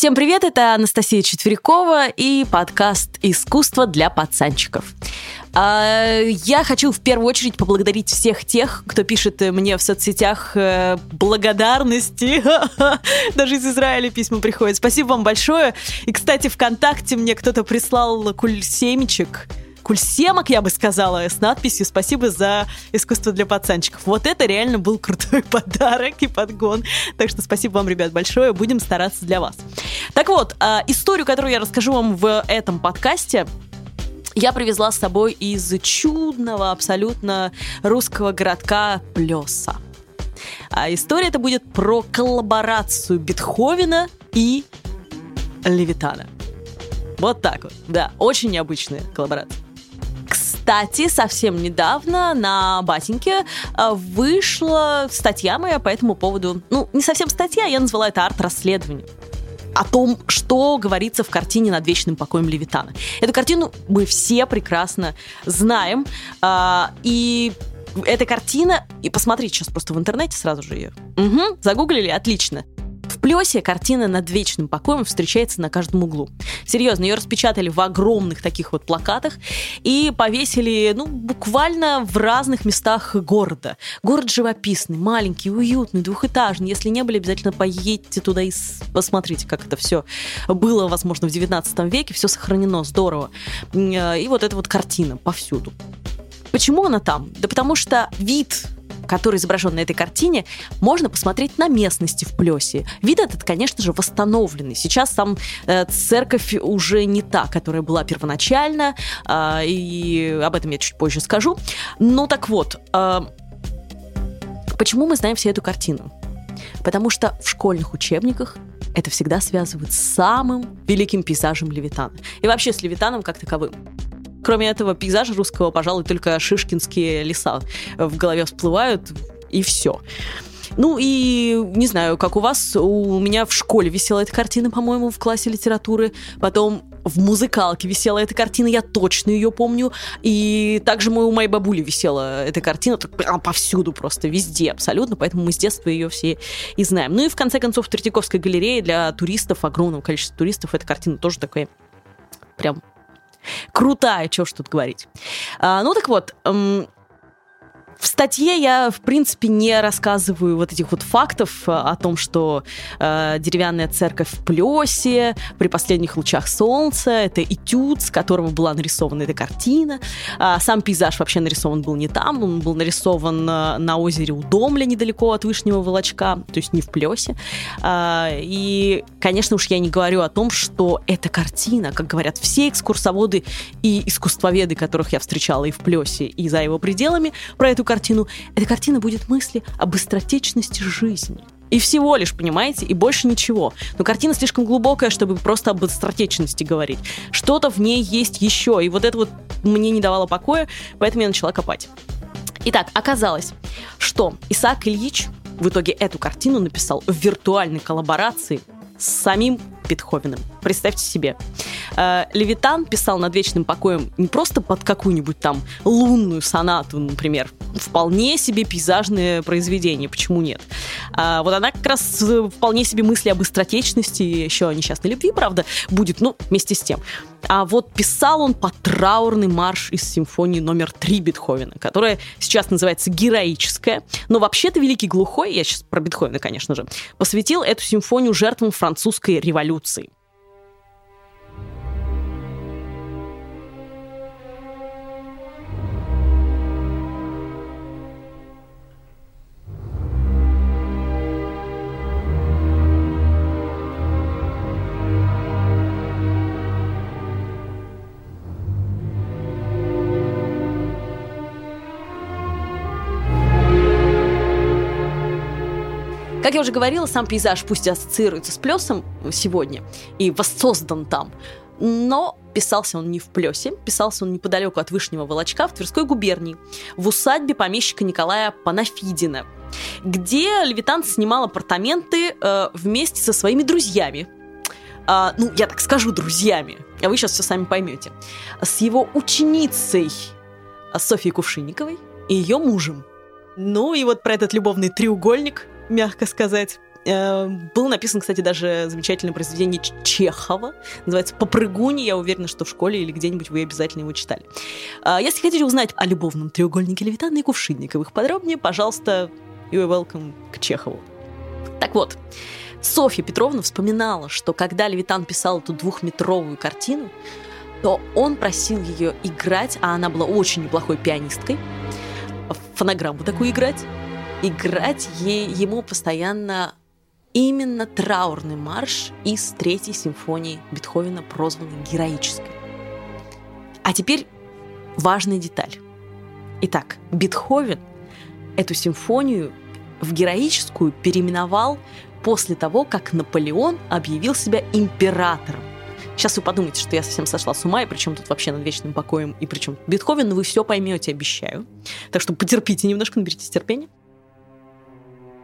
Всем привет, это Анастасия Четверякова и подкаст «Искусство для пацанчиков». А, я хочу в первую очередь поблагодарить всех тех, кто пишет мне в соцсетях э, благодарности. Даже из Израиля письма приходят. Спасибо вам большое. И, кстати, ВКонтакте мне кто-то прислал куль семечек кульсемок, я бы сказала, с надписью «Спасибо за искусство для пацанчиков». Вот это реально был крутой подарок и подгон. Так что спасибо вам, ребят, большое. Будем стараться для вас. Так вот, а, историю, которую я расскажу вам в этом подкасте, я привезла с собой из чудного абсолютно русского городка Плеса. А история это будет про коллаборацию Бетховена и Левитана. Вот так вот, да, очень необычная коллаборация. Кстати, совсем недавно на Батеньке э, вышла статья моя по этому поводу. Ну, не совсем статья, я назвала это арт-расследование о том, что говорится в картине «Над вечным покоем Левитана». Эту картину мы все прекрасно знаем. Э, и эта картина, и посмотрите сейчас просто в интернете сразу же ее. Угу, загуглили, отлично. Плесе картина над вечным покоем встречается на каждом углу. Серьезно, ее распечатали в огромных таких вот плакатах и повесили, ну, буквально в разных местах города. Город живописный, маленький, уютный, двухэтажный. Если не были, обязательно поедьте туда и посмотрите, как это все было, возможно, в 19 веке. Все сохранено, здорово. И вот эта вот картина повсюду. Почему она там? Да потому что вид который изображен на этой картине, можно посмотреть на местности в Плесе. Вид этот, конечно же, восстановленный. Сейчас сам э, церковь уже не та, которая была первоначально, э, и об этом я чуть позже скажу. Ну так вот, э, почему мы знаем всю эту картину? Потому что в школьных учебниках это всегда связывают с самым великим пейзажем Левитана. И вообще с Левитаном как таковым. Кроме этого пейзажа русского, пожалуй, только шишкинские леса в голове всплывают, и все. Ну и не знаю, как у вас, у меня в школе висела эта картина, по-моему, в классе литературы. Потом в музыкалке висела эта картина, я точно ее помню. И также у моей бабули висела эта картина, прям повсюду просто, везде абсолютно, поэтому мы с детства ее все и знаем. Ну и в конце концов, в Третьяковской галерее для туристов, огромного количества туристов, эта картина тоже такая прям крутая, что ж тут говорить. А, ну так вот, в статье я, в принципе, не рассказываю вот этих вот фактов э, о том, что э, деревянная церковь в Плесе при последних лучах солнца, это этюд, с которого была нарисована эта картина. А сам пейзаж вообще нарисован был не там, он был нарисован на, на озере Удомля, недалеко от Вышнего Волочка, то есть не в Плесе. А, и, конечно уж, я не говорю о том, что эта картина, как говорят все экскурсоводы и искусствоведы, которых я встречала и в Плесе, и за его пределами, про эту картину, эта картина будет мысли о быстротечности жизни. И всего лишь, понимаете, и больше ничего. Но картина слишком глубокая, чтобы просто об быстротечности говорить. Что-то в ней есть еще, и вот это вот мне не давало покоя, поэтому я начала копать. Итак, оказалось, что Исаак Ильич в итоге эту картину написал в виртуальной коллаборации с самим Бетховеном. Представьте себе. Э, Левитан писал над вечным покоем не просто под какую-нибудь там лунную сонату, например, вполне себе пейзажное произведение, почему нет? А вот она как раз э, вполне себе мысли об быстротечности, еще о несчастной любви, правда, будет, ну, вместе с тем. А вот писал он по траурный марш из симфонии номер три Бетховена, которая сейчас называется «Героическая». Но вообще-то Великий Глухой, я сейчас про Бетховена, конечно же, посвятил эту симфонию жертвам французской революции. Как я уже говорила, сам пейзаж пусть ассоциируется с плесом сегодня и воссоздан там, но писался он не в Плесе, писался он неподалеку от Вышнего Волочка в Тверской губернии, в усадьбе помещика Николая Панафидина, где Левитан снимал апартаменты э, вместе со своими друзьями. Э, ну, я так скажу, друзьями, а вы сейчас все сами поймете. С его ученицей Софьей Кувшинниковой и ее мужем. Ну и вот про этот любовный треугольник мягко сказать, Э, был написан, кстати, даже замечательное произведение Чехова. Называется «Попрыгуни». Я уверена, что в школе или где-нибудь вы обязательно его читали. Э, если хотите узнать о любовном треугольнике Левитана и Кувшинниковых подробнее, пожалуйста, you are welcome к Чехову. Так вот, Софья Петровна вспоминала, что когда Левитан писал эту двухметровую картину, то он просил ее играть, а она была очень неплохой пианисткой, фонограмму такую играть, играть ей, ему постоянно именно траурный марш из третьей симфонии Бетховена, прозванный героической. А теперь важная деталь. Итак, Бетховен эту симфонию в героическую переименовал после того, как Наполеон объявил себя императором. Сейчас вы подумаете, что я совсем сошла с ума, и причем тут вообще над вечным покоем, и причем Бетховен, вы все поймете, обещаю. Так что потерпите немножко, наберитесь терпения.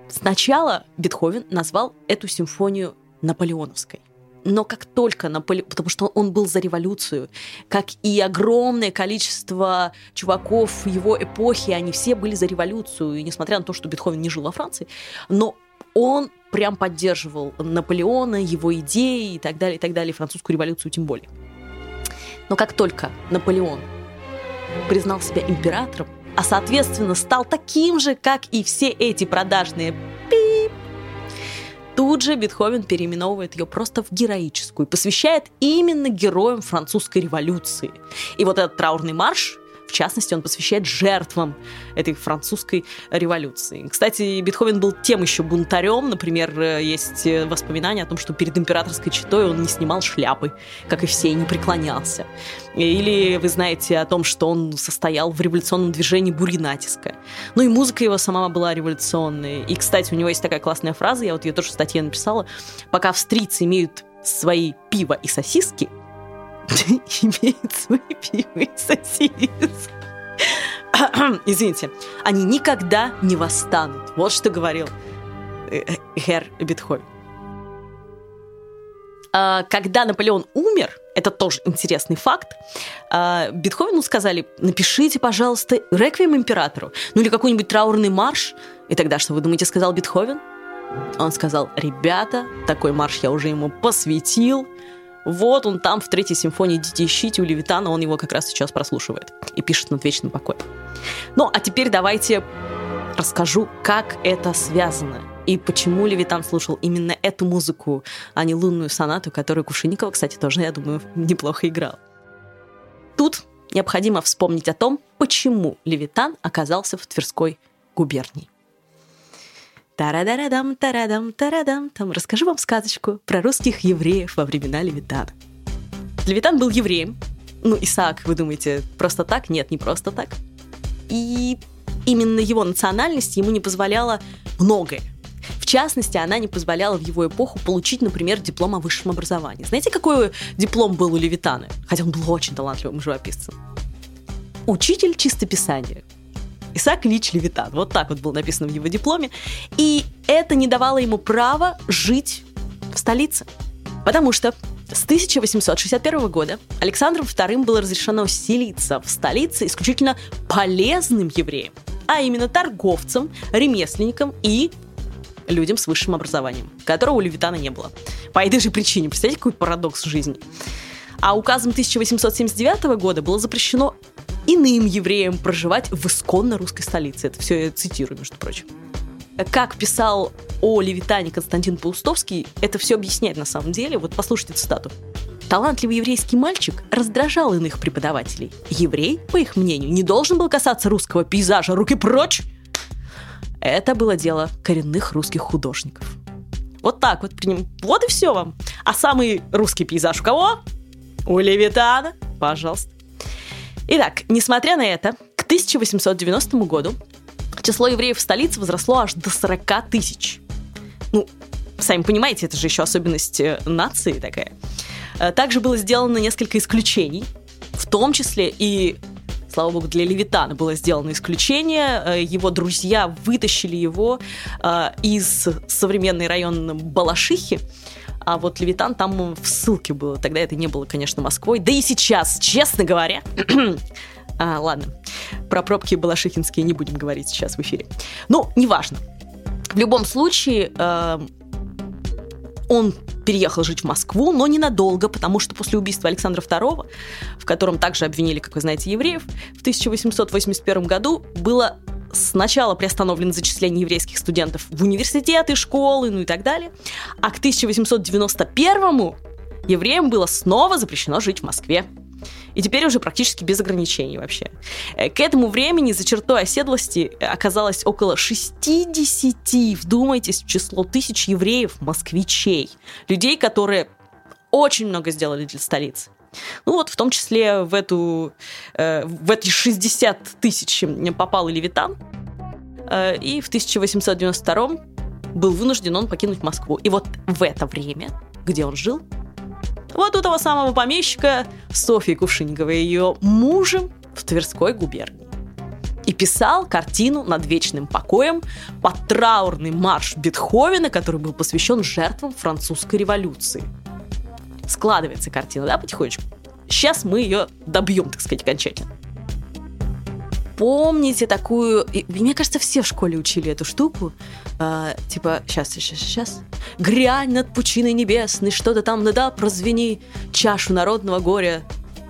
Сначала Бетховен назвал эту симфонию Наполеоновской. Но как только Наполеон, потому что он был за революцию, как и огромное количество чуваков его эпохи, они все были за революцию, и несмотря на то, что Бетховен не жил во Франции, но он прям поддерживал Наполеона, его идеи и так далее, и так далее, французскую революцию тем более. Но как только Наполеон признал себя императором, а соответственно стал таким же, как и все эти продажные пип. Тут же Бетховен переименовывает ее просто в героическую, посвящает именно героям французской революции. И вот этот траурный марш частности, он посвящает жертвам этой французской революции. Кстати, Бетховен был тем еще бунтарем. Например, есть воспоминания о том, что перед императорской четой он не снимал шляпы, как и все, и не преклонялся. Или вы знаете о том, что он состоял в революционном движении Буринатиска. Ну и музыка его сама была революционная. И, кстати, у него есть такая классная фраза, я вот ее тоже в статье написала. Пока австрийцы имеют свои пиво и сосиски, имеет свои пиво и сосиски. Извините, они никогда не восстанут. Вот что говорил Гер э, Бетховен. А, когда Наполеон умер, это тоже интересный факт, а, Бетховену сказали, напишите, пожалуйста, реквием императору, ну или какой-нибудь траурный марш. И тогда что вы думаете, сказал Бетховен? Он сказал, ребята, такой марш я уже ему посвятил, вот он там в третьей симфонии «Дети ищите» у Левитана, он его как раз сейчас прослушивает и пишет над вечным покоем. Ну, а теперь давайте расскажу, как это связано и почему Левитан слушал именно эту музыку, а не лунную сонату, которую Кувшинникова, кстати, тоже, я думаю, неплохо играл. Тут необходимо вспомнить о том, почему Левитан оказался в Тверской губернии. Тарадарадам, тарадам, тарадам. Там расскажу вам сказочку про русских евреев во времена Левитана. Левитан был евреем. Ну, Исаак, вы думаете, просто так? Нет, не просто так. И именно его национальность ему не позволяла многое. В частности, она не позволяла в его эпоху получить, например, диплом о высшем образовании. Знаете, какой диплом был у Левитана? Хотя он был очень талантливым живописцем. Учитель чистописания. Исаак Ильич Левитан. Вот так вот было написано в его дипломе. И это не давало ему права жить в столице. Потому что с 1861 года Александром II было разрешено селиться в столице исключительно полезным евреям, а именно торговцам, ремесленникам и людям с высшим образованием, которого у Левитана не было. По этой же причине. Представляете, какой парадокс жизни? А указом 1879 года было запрещено иным евреям проживать в исконно русской столице. Это все я цитирую, между прочим. Как писал о Левитане Константин Паустовский, это все объясняет на самом деле. Вот послушайте цитату. Талантливый еврейский мальчик раздражал иных преподавателей. Еврей, по их мнению, не должен был касаться русского пейзажа. Руки прочь! Это было дело коренных русских художников. Вот так вот при нем. Вот и все вам. А самый русский пейзаж у кого? У Левитана. Пожалуйста. Итак, несмотря на это, к 1890 году число евреев в столице возросло аж до 40 тысяч. Ну, сами понимаете, это же еще особенность э, нации такая. Э, также было сделано несколько исключений, в том числе и слава богу, для Левитана было сделано исключение. Э, его друзья вытащили его из современной района Балашихи, а вот Левитан там в ссылке был. Тогда это не было, конечно, Москвой. Да и сейчас, честно говоря. а, ладно, про пробки балашихинские не будем говорить сейчас в эфире. Ну, неважно. В любом случае, э, Он переехал жить в Москву, но ненадолго, потому что после убийства Александра II, в котором также обвинили, как вы знаете, евреев, в 1881 году было сначала приостановлено зачисление еврейских студентов в университеты, школы, ну и так далее, а к 1891 евреям было снова запрещено жить в Москве. И теперь уже практически без ограничений вообще. Э, к этому времени за чертой оседлости оказалось около 60, вдумайтесь, число тысяч евреев, москвичей. Людей, которые очень много сделали для столицы. Ну вот, в том числе в, эту, э, в эти 60 тысяч попал и Левитан. Э, и в 1892 был вынужден он покинуть Москву. И вот в это время, где он жил, вот у того самого помещика Софьи Кувшинниковой, ее мужем в Тверской губернии. И писал картину над вечным покоем под траурный марш Бетховена, который был посвящен жертвам французской революции. Складывается картина, да, потихонечку? Сейчас мы ее добьем, так сказать, окончательно. Помните такую... Мне кажется, все в школе учили эту штуку. А, типа, сейчас, сейчас, сейчас. Грянь над пучиной небесной, что-то там, да, прозвени, чашу народного горя,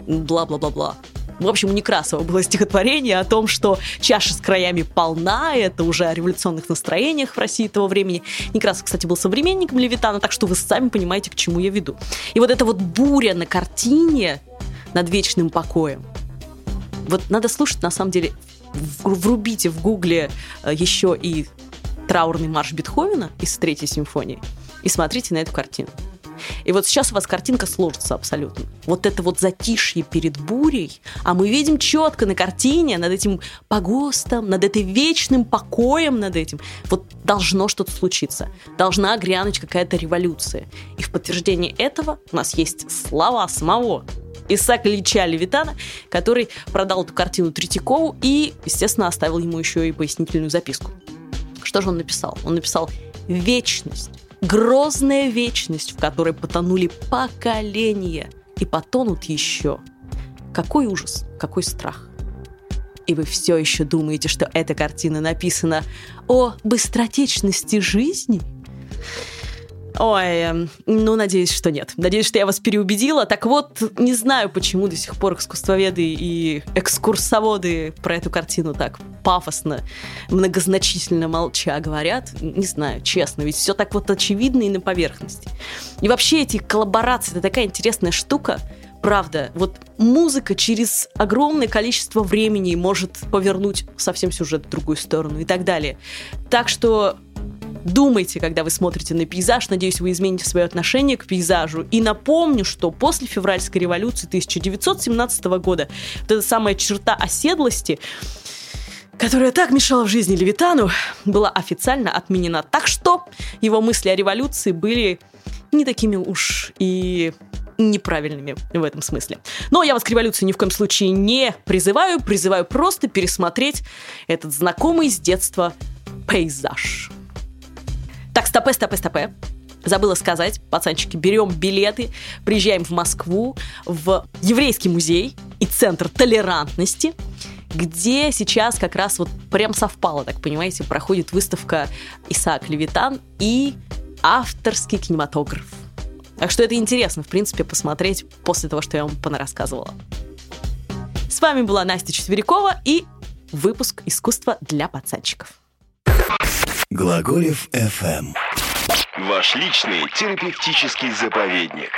бла-бла-бла-бла. В общем, у Некрасова было стихотворение о том, что чаша с краями полна, это уже о революционных настроениях в России того времени. Некрасов, кстати, был современником Левитана, так что вы сами понимаете, к чему я веду. И вот эта вот буря на картине над вечным покоем, вот надо слушать, на самом деле, врубите в гугле э, еще и траурный марш Бетховена из третьей симфонии и смотрите на эту картину. И вот сейчас у вас картинка сложится абсолютно. Вот это вот затишье перед бурей, а мы видим четко на картине, над этим погостом, над этой вечным покоем над этим, вот должно что-то случиться. Должна грянуть какая-то революция. И в подтверждение этого у нас есть слова самого Исаака Ильича Левитана, который продал эту картину Третьякову и, естественно, оставил ему еще и пояснительную записку. Что же он написал? Он написал «Вечность Грозная вечность, в которой потонули поколения и потонут еще. Какой ужас, какой страх. И вы все еще думаете, что эта картина написана о быстротечности жизни? Ой, эм, ну, надеюсь, что нет. Надеюсь, что я вас переубедила. Так вот, не знаю, почему до сих пор искусствоведы и экскурсоводы про эту картину так пафосно, многозначительно молча говорят. Не знаю, честно, ведь все так вот очевидно и на поверхности. И вообще эти коллаборации, это такая интересная штука. Правда, вот музыка через огромное количество времени может повернуть совсем сюжет в другую сторону и так далее. Так что Думайте, когда вы смотрите на пейзаж. Надеюсь, вы измените свое отношение к пейзажу. И напомню, что после февральской революции 1917 года вот эта самая черта оседлости которая так мешала в жизни Левитану, была официально отменена. Так что его мысли о революции были не такими уж и неправильными в этом смысле. Но я вас к революции ни в коем случае не призываю, призываю просто пересмотреть этот знакомый с детства пейзаж. Так, стопе, стопе, стопе. Забыла сказать, пацанчики, берем билеты, приезжаем в Москву, в еврейский музей и центр толерантности, где сейчас как раз вот прям совпало, так понимаете, проходит выставка Исаак Левитан и авторский кинематограф. Так что это интересно, в принципе, посмотреть после того, что я вам понарассказывала. С вами была Настя Четверякова и выпуск «Искусство для пацанчиков». Глаголев FM. Ваш личный терапевтический заповедник.